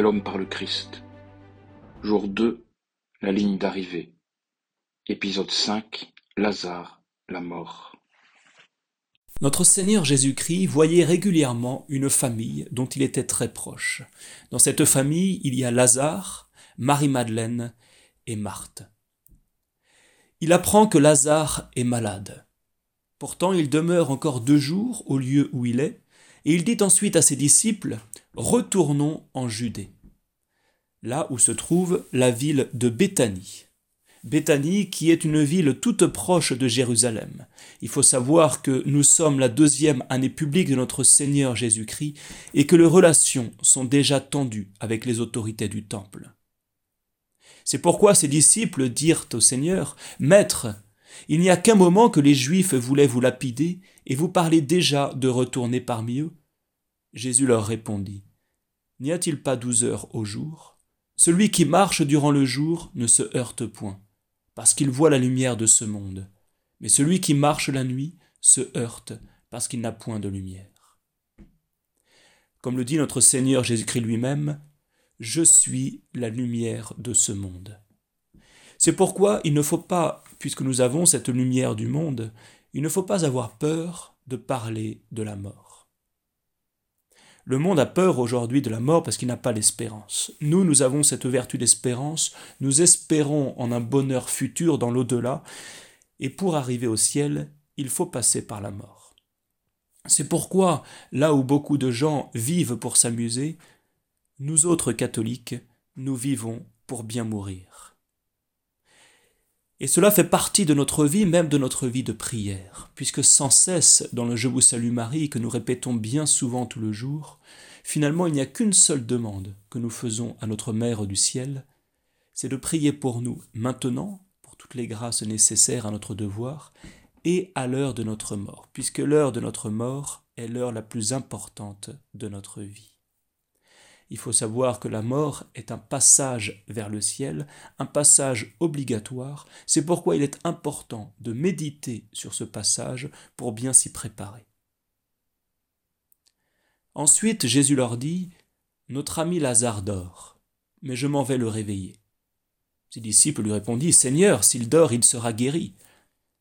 L'homme par le Christ. Jour 2, la ligne d'arrivée. Épisode 5, Lazare, la mort. Notre Seigneur Jésus-Christ voyait régulièrement une famille dont il était très proche. Dans cette famille, il y a Lazare, Marie-Madeleine et Marthe. Il apprend que Lazare est malade. Pourtant, il demeure encore deux jours au lieu où il est, et il dit ensuite à ses disciples, Retournons en Judée, là où se trouve la ville de Béthanie. Béthanie qui est une ville toute proche de Jérusalem. Il faut savoir que nous sommes la deuxième année publique de notre Seigneur Jésus-Christ et que les relations sont déjà tendues avec les autorités du temple. C'est pourquoi ses disciples dirent au Seigneur, Maître, il n'y a qu'un moment que les Juifs voulaient vous lapider, et vous parlez déjà de retourner parmi eux. Jésus leur répondit, N'y a-t-il pas douze heures au jour? Celui qui marche durant le jour ne se heurte point, parce qu'il voit la lumière de ce monde. Mais celui qui marche la nuit se heurte, parce qu'il n'a point de lumière. Comme le dit notre Seigneur Jésus-Christ lui-même, Je suis la lumière de ce monde. C'est pourquoi il ne faut pas, puisque nous avons cette lumière du monde, il ne faut pas avoir peur de parler de la mort. Le monde a peur aujourd'hui de la mort parce qu'il n'a pas l'espérance. Nous, nous avons cette vertu d'espérance, nous espérons en un bonheur futur dans l'au-delà, et pour arriver au ciel, il faut passer par la mort. C'est pourquoi, là où beaucoup de gens vivent pour s'amuser, nous autres catholiques, nous vivons pour bien mourir. Et cela fait partie de notre vie, même de notre vie de prière, puisque sans cesse, dans le Je vous salue Marie, que nous répétons bien souvent tout le jour, finalement il n'y a qu'une seule demande que nous faisons à notre Mère du ciel, c'est de prier pour nous maintenant, pour toutes les grâces nécessaires à notre devoir, et à l'heure de notre mort, puisque l'heure de notre mort est l'heure la plus importante de notre vie. Il faut savoir que la mort est un passage vers le ciel, un passage obligatoire. C'est pourquoi il est important de méditer sur ce passage pour bien s'y préparer. Ensuite, Jésus leur dit, Notre ami Lazare dort, mais je m'en vais le réveiller. Ses disciples lui répondit, Seigneur, s'il dort, il sera guéri.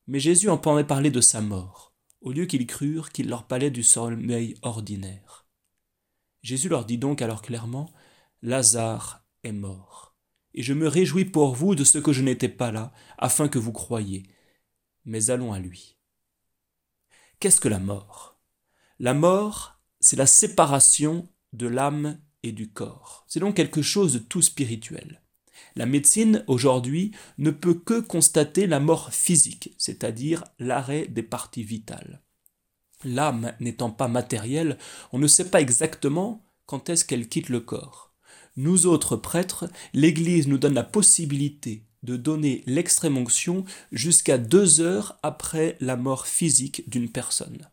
Mais Jésus entendait parler de sa mort, au lieu qu'ils crurent qu'il leur parlait du sommeil ordinaire. Jésus leur dit donc alors clairement, Lazare est mort, et je me réjouis pour vous de ce que je n'étais pas là, afin que vous croyiez. Mais allons à lui. Qu'est-ce que la mort? La mort, c'est la séparation de l'âme et du corps. C'est donc quelque chose de tout spirituel. La médecine, aujourd'hui, ne peut que constater la mort physique, c'est-à-dire l'arrêt des parties vitales. L'âme n'étant pas matérielle, on ne sait pas exactement quand est-ce qu'elle quitte le corps. Nous autres prêtres, l'Église nous donne la possibilité de donner l'extrême onction jusqu'à deux heures après la mort physique d'une personne.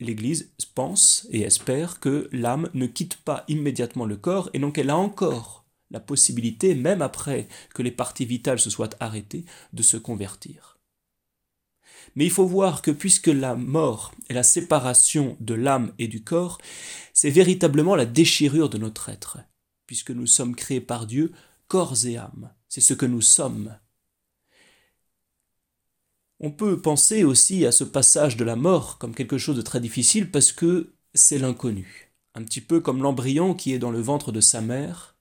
L'Église pense et espère que l'âme ne quitte pas immédiatement le corps et donc elle a encore la possibilité, même après que les parties vitales se soient arrêtées, de se convertir. Mais il faut voir que puisque la mort est la séparation de l'âme et du corps, c'est véritablement la déchirure de notre être, puisque nous sommes créés par Dieu corps et âme. C'est ce que nous sommes. On peut penser aussi à ce passage de la mort comme quelque chose de très difficile parce que c'est l'inconnu. Un petit peu comme l'embryon qui est dans le ventre de sa mère,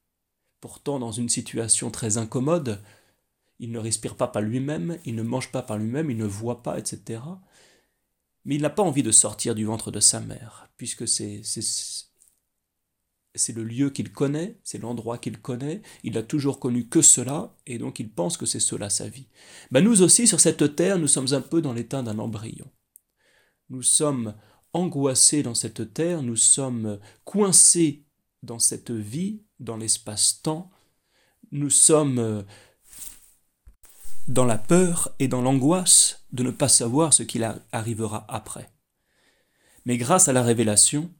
pourtant dans une situation très incommode, il ne respire pas par lui-même, il ne mange pas par lui-même, il ne voit pas, etc. Mais il n'a pas envie de sortir du ventre de sa mère, puisque c'est, le lieu qu'il connaît, c'est l'endroit qu'il connaît, il n'a toujours connu que cela, et donc il pense que c'est cela sa vie. Ben nous aussi, sur cette terre, nous sommes un peu dans l'état d'un embryon. Nous sommes angoissés dans cette terre, nous sommes coincés dans cette vie, dans l'espace-temps, nous sommes dans la peur et dans l'angoisse de ne pas savoir ce qu'il arrivera après. Mais grâce à la révélation,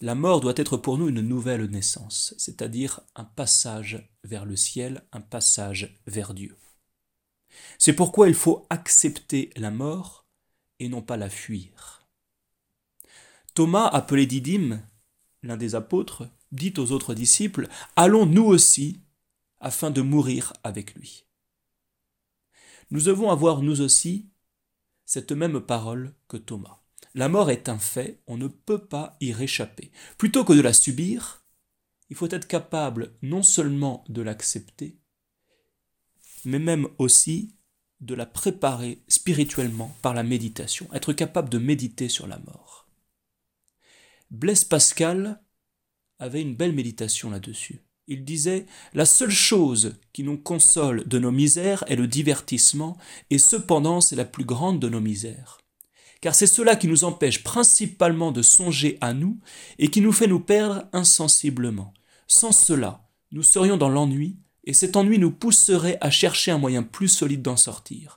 la mort doit être pour nous une nouvelle naissance, c'est-à-dire un passage vers le ciel, un passage vers Dieu. C'est pourquoi il faut accepter la mort et non pas la fuir. Thomas, appelé Didyme, l'un des apôtres, dit aux autres disciples, Allons nous aussi, afin de mourir avec lui. Nous devons avoir nous aussi cette même parole que Thomas. La mort est un fait, on ne peut pas y réchapper. Plutôt que de la subir, il faut être capable non seulement de l'accepter, mais même aussi de la préparer spirituellement par la méditation, être capable de méditer sur la mort. Blaise Pascal avait une belle méditation là-dessus. Il disait La seule chose qui nous console de nos misères est le divertissement, et cependant c'est la plus grande de nos misères. Car c'est cela qui nous empêche principalement de songer à nous et qui nous fait nous perdre insensiblement. Sans cela, nous serions dans l'ennui, et cet ennui nous pousserait à chercher un moyen plus solide d'en sortir.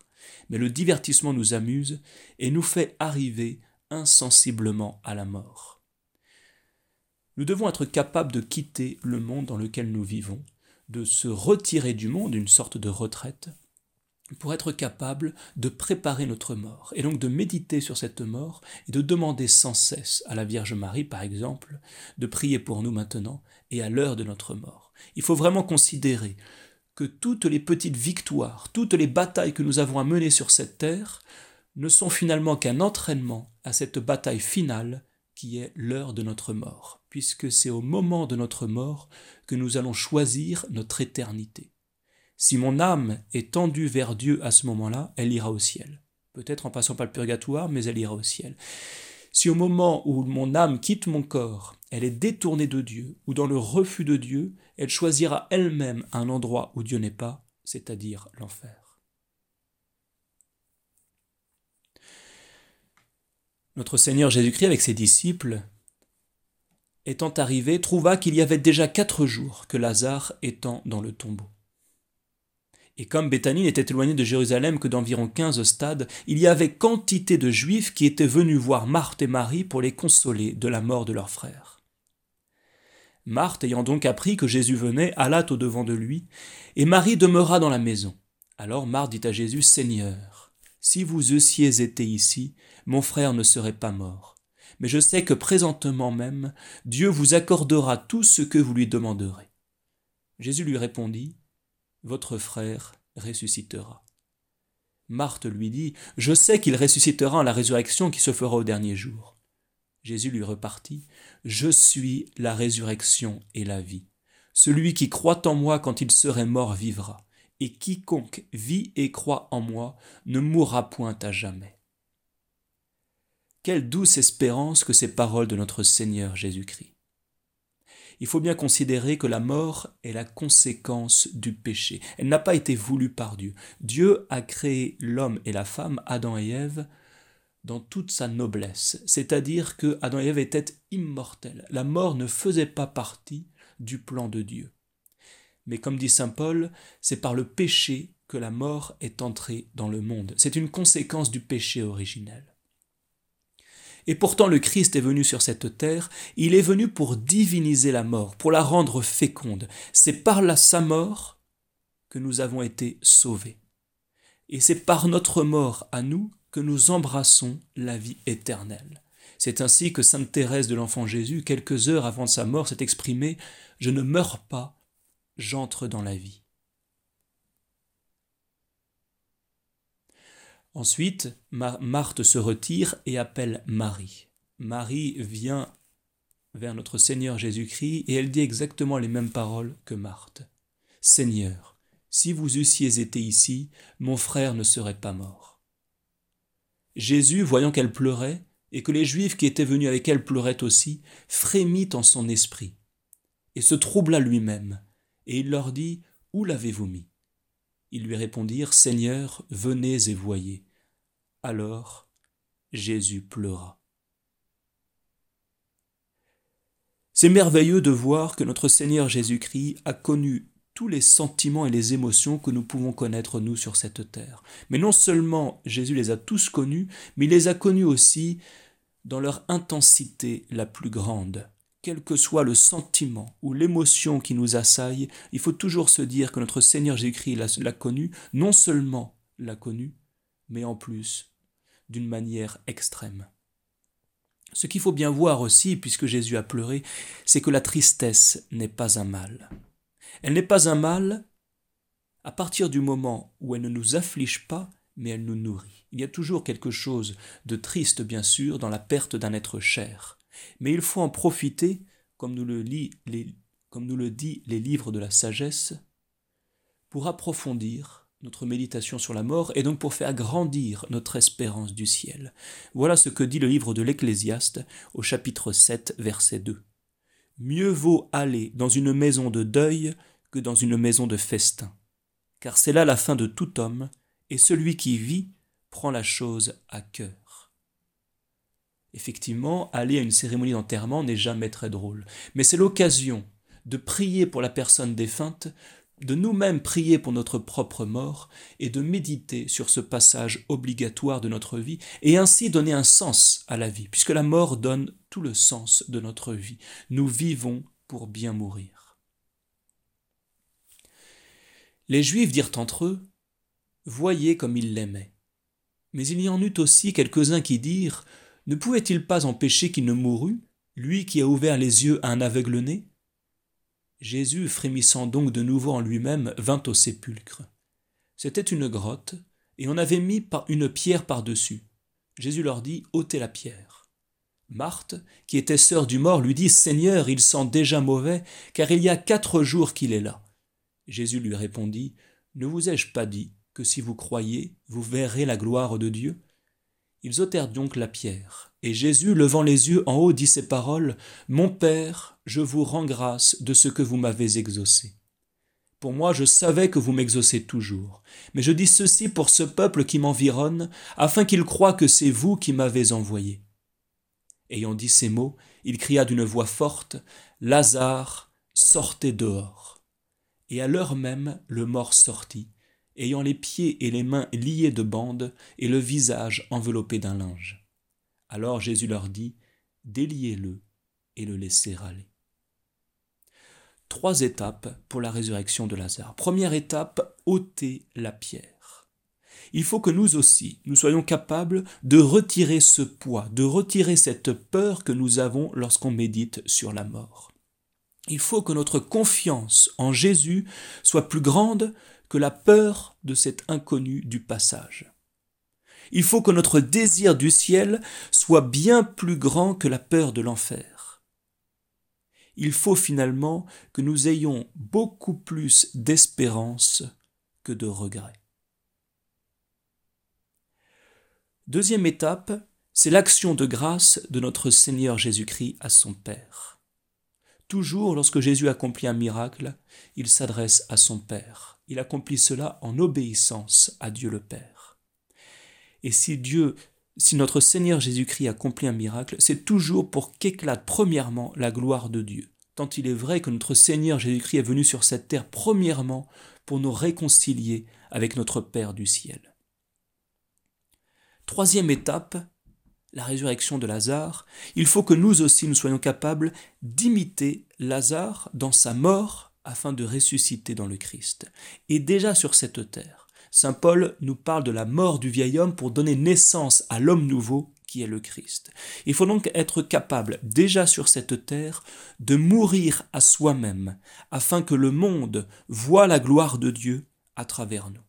Mais le divertissement nous amuse et nous fait arriver insensiblement à la mort. Nous devons être capables de quitter le monde dans lequel nous vivons, de se retirer du monde, une sorte de retraite, pour être capable de préparer notre mort, et donc de méditer sur cette mort, et de demander sans cesse à la Vierge Marie, par exemple, de prier pour nous maintenant et à l'heure de notre mort. Il faut vraiment considérer que toutes les petites victoires, toutes les batailles que nous avons à mener sur cette terre, ne sont finalement qu'un entraînement à cette bataille finale qui est l'heure de notre mort, puisque c'est au moment de notre mort que nous allons choisir notre éternité. Si mon âme est tendue vers Dieu à ce moment-là, elle ira au ciel. Peut-être en passant par le purgatoire, mais elle ira au ciel. Si au moment où mon âme quitte mon corps, elle est détournée de Dieu, ou dans le refus de Dieu, elle choisira elle-même un endroit où Dieu n'est pas, c'est-à-dire l'enfer. Notre Seigneur Jésus-Christ, avec ses disciples, étant arrivé, trouva qu'il y avait déjà quatre jours que Lazare étant dans le tombeau. Et comme Béthanie n'était éloignée de Jérusalem que d'environ quinze stades, il y avait quantité de Juifs qui étaient venus voir Marthe et Marie pour les consoler de la mort de leur frère. Marthe, ayant donc appris que Jésus venait, alla au devant de lui, et Marie demeura dans la maison. Alors Marthe dit à Jésus, Seigneur, si vous eussiez été ici, mon frère ne serait pas mort. Mais je sais que présentement même, Dieu vous accordera tout ce que vous lui demanderez. Jésus lui répondit, votre frère ressuscitera. Marthe lui dit, Je sais qu'il ressuscitera en la résurrection qui se fera au dernier jour. Jésus lui repartit, Je suis la résurrection et la vie. Celui qui croit en moi quand il serait mort vivra, et quiconque vit et croit en moi ne mourra point à jamais. Quelle douce espérance que ces paroles de notre Seigneur Jésus-Christ il faut bien considérer que la mort est la conséquence du péché. Elle n'a pas été voulue par Dieu. Dieu a créé l'homme et la femme, Adam et Ève, dans toute sa noblesse, c'est-à-dire que Adam et Ève étaient immortels. La mort ne faisait pas partie du plan de Dieu. Mais comme dit Saint Paul, c'est par le péché que la mort est entrée dans le monde. C'est une conséquence du péché originel. Et pourtant le Christ est venu sur cette terre, il est venu pour diviniser la mort, pour la rendre féconde. C'est par la, sa mort que nous avons été sauvés. Et c'est par notre mort à nous que nous embrassons la vie éternelle. C'est ainsi que Sainte Thérèse de l'Enfant Jésus, quelques heures avant sa mort, s'est exprimée Je ne meurs pas, j'entre dans la vie. Ensuite, Marthe se retire et appelle Marie. Marie vient vers notre Seigneur Jésus-Christ et elle dit exactement les mêmes paroles que Marthe. Seigneur, si vous eussiez été ici, mon frère ne serait pas mort. Jésus, voyant qu'elle pleurait, et que les Juifs qui étaient venus avec elle pleuraient aussi, frémit en son esprit, et se troubla lui-même, et il leur dit, Où l'avez-vous mis? Ils lui répondirent, Seigneur, venez et voyez. Alors Jésus pleura. C'est merveilleux de voir que notre Seigneur Jésus-Christ a connu tous les sentiments et les émotions que nous pouvons connaître nous sur cette terre. Mais non seulement Jésus les a tous connus, mais il les a connus aussi dans leur intensité la plus grande quel que soit le sentiment ou l'émotion qui nous assaille, il faut toujours se dire que notre Seigneur Jésus-Christ l'a connu, non seulement l'a connu, mais en plus d'une manière extrême. Ce qu'il faut bien voir aussi, puisque Jésus a pleuré, c'est que la tristesse n'est pas un mal. Elle n'est pas un mal à partir du moment où elle ne nous afflige pas, mais elle nous nourrit. Il y a toujours quelque chose de triste, bien sûr, dans la perte d'un être cher. Mais il faut en profiter, comme nous le, dit les livres de la sagesse, pour approfondir notre méditation sur la mort et donc pour faire grandir notre espérance du ciel. Voilà ce que dit le livre de l'Ecclésiaste au chapitre 7, verset 2. Mieux vaut aller dans une maison de deuil que dans une maison de festin, car c'est là la fin de tout homme, et celui qui vit prend la chose à cœur. Effectivement, aller à une cérémonie d'enterrement n'est jamais très drôle, mais c'est l'occasion de prier pour la personne défunte de nous-mêmes prier pour notre propre mort et de méditer sur ce passage obligatoire de notre vie et ainsi donner un sens à la vie, puisque la mort donne tout le sens de notre vie. Nous vivons pour bien mourir. Les Juifs dirent entre eux, Voyez comme il l'aimait. Mais il y en eut aussi quelques-uns qui dirent, Ne pouvait-il pas empêcher qu'il ne mourût, lui qui a ouvert les yeux à un aveugle-né? Jésus, frémissant donc de nouveau en lui-même, vint au sépulcre. C'était une grotte, et on avait mis une pierre par-dessus. Jésus leur dit ôtez la pierre. Marthe, qui était sœur du mort, lui dit Seigneur, il sent déjà mauvais, car il y a quatre jours qu'il est là. Jésus lui répondit Ne vous ai-je pas dit que si vous croyez, vous verrez la gloire de Dieu? Ils ôtèrent donc la pierre. Et Jésus, levant les yeux en haut, dit ces paroles Mon Père, je vous rends grâce de ce que vous m'avez exaucé. Pour moi, je savais que vous m'exaucez toujours, mais je dis ceci pour ce peuple qui m'environne, afin qu'il croie que c'est vous qui m'avez envoyé. Ayant dit ces mots, il cria d'une voix forte Lazare, sortez dehors. Et à l'heure même, le mort sortit, ayant les pieds et les mains liés de bandes et le visage enveloppé d'un linge. Alors Jésus leur dit, déliez-le et le laissez aller. Trois étapes pour la résurrection de Lazare. Première étape, ôter la pierre. Il faut que nous aussi, nous soyons capables de retirer ce poids, de retirer cette peur que nous avons lorsqu'on médite sur la mort. Il faut que notre confiance en Jésus soit plus grande que la peur de cet inconnu du passage. Il faut que notre désir du ciel soit bien plus grand que la peur de l'enfer. Il faut finalement que nous ayons beaucoup plus d'espérance que de regret. Deuxième étape, c'est l'action de grâce de notre Seigneur Jésus-Christ à son Père. Toujours lorsque Jésus accomplit un miracle, il s'adresse à son Père. Il accomplit cela en obéissance à Dieu le Père. Et si Dieu, si notre Seigneur Jésus-Christ accomplit un miracle, c'est toujours pour qu'éclate premièrement la gloire de Dieu. Tant il est vrai que notre Seigneur Jésus-Christ est venu sur cette terre premièrement pour nous réconcilier avec notre Père du ciel. Troisième étape, la résurrection de Lazare, il faut que nous aussi nous soyons capables d'imiter Lazare dans sa mort afin de ressusciter dans le Christ. Et déjà sur cette terre, Saint Paul nous parle de la mort du vieil homme pour donner naissance à l'homme nouveau qui est le Christ. Il faut donc être capable, déjà sur cette terre, de mourir à soi-même, afin que le monde voie la gloire de Dieu à travers nous.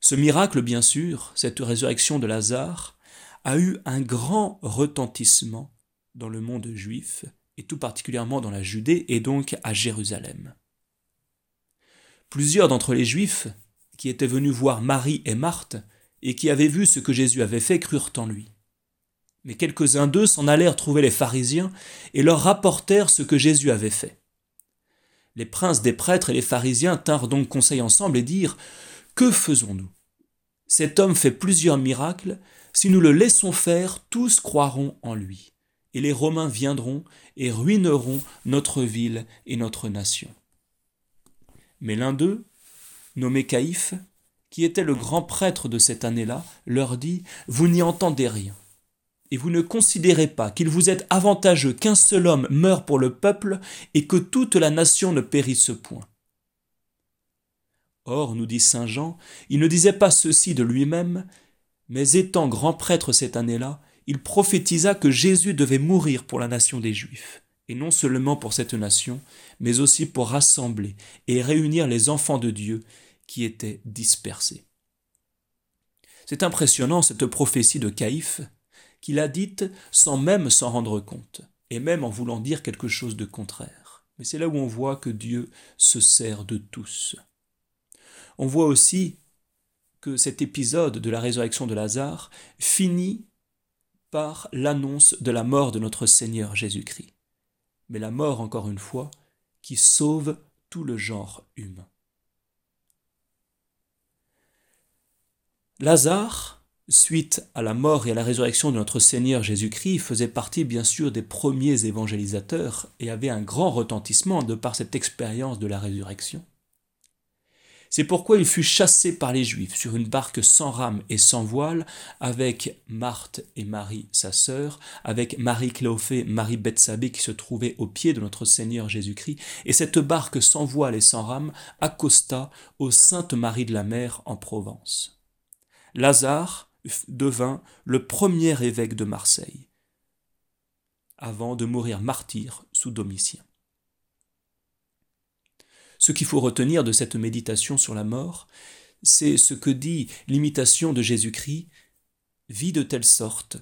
Ce miracle, bien sûr, cette résurrection de Lazare, a eu un grand retentissement dans le monde juif, et tout particulièrement dans la Judée et donc à Jérusalem. Plusieurs d'entre les Juifs, qui étaient venus voir Marie et Marthe, et qui avaient vu ce que Jésus avait fait, crurent en lui. Mais quelques-uns d'eux s'en allèrent trouver les pharisiens et leur rapportèrent ce que Jésus avait fait. Les princes des prêtres et les pharisiens tinrent donc conseil ensemble et dirent Que faisons-nous? Cet homme fait plusieurs miracles, si nous le laissons faire, tous croiront en lui, et les Romains viendront et ruineront notre ville et notre nation. Mais l'un d'eux, nommé Caïphe, qui était le grand prêtre de cette année-là, leur dit Vous n'y entendez rien, et vous ne considérez pas qu'il vous est avantageux qu'un seul homme meure pour le peuple et que toute la nation ne périsse point. Or, nous dit Saint Jean, il ne disait pas ceci de lui-même, mais étant grand prêtre cette année-là, il prophétisa que Jésus devait mourir pour la nation des Juifs, et non seulement pour cette nation, mais aussi pour rassembler et réunir les enfants de Dieu qui étaient dispersés. C'est impressionnant cette prophétie de Caïphe, qu'il a dite sans même s'en rendre compte, et même en voulant dire quelque chose de contraire. Mais c'est là où on voit que Dieu se sert de tous. On voit aussi que cet épisode de la résurrection de Lazare finit par l'annonce de la mort de notre Seigneur Jésus-Christ. Mais la mort, encore une fois, qui sauve tout le genre humain. Lazare, suite à la mort et à la résurrection de notre Seigneur Jésus-Christ, faisait partie bien sûr des premiers évangélisateurs et avait un grand retentissement de par cette expérience de la résurrection. C'est pourquoi il fut chassé par les Juifs sur une barque sans rame et sans voile, avec Marthe et Marie, sa sœur, avec Marie Cléophée, Marie Bethsabée qui se trouvait au pied de notre Seigneur Jésus-Christ, et cette barque sans voile et sans rame accosta aux Sainte Marie de la Mer en Provence. Lazare devint le premier évêque de Marseille, avant de mourir martyr sous Domitien. Ce qu'il faut retenir de cette méditation sur la mort, c'est ce que dit l'imitation de Jésus-Christ Vis de telle sorte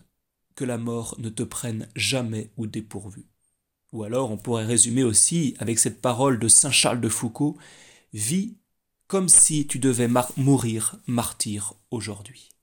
que la mort ne te prenne jamais au dépourvu. Ou alors on pourrait résumer aussi avec cette parole de Saint Charles de Foucault Vis comme si tu devais mourir martyr aujourd'hui.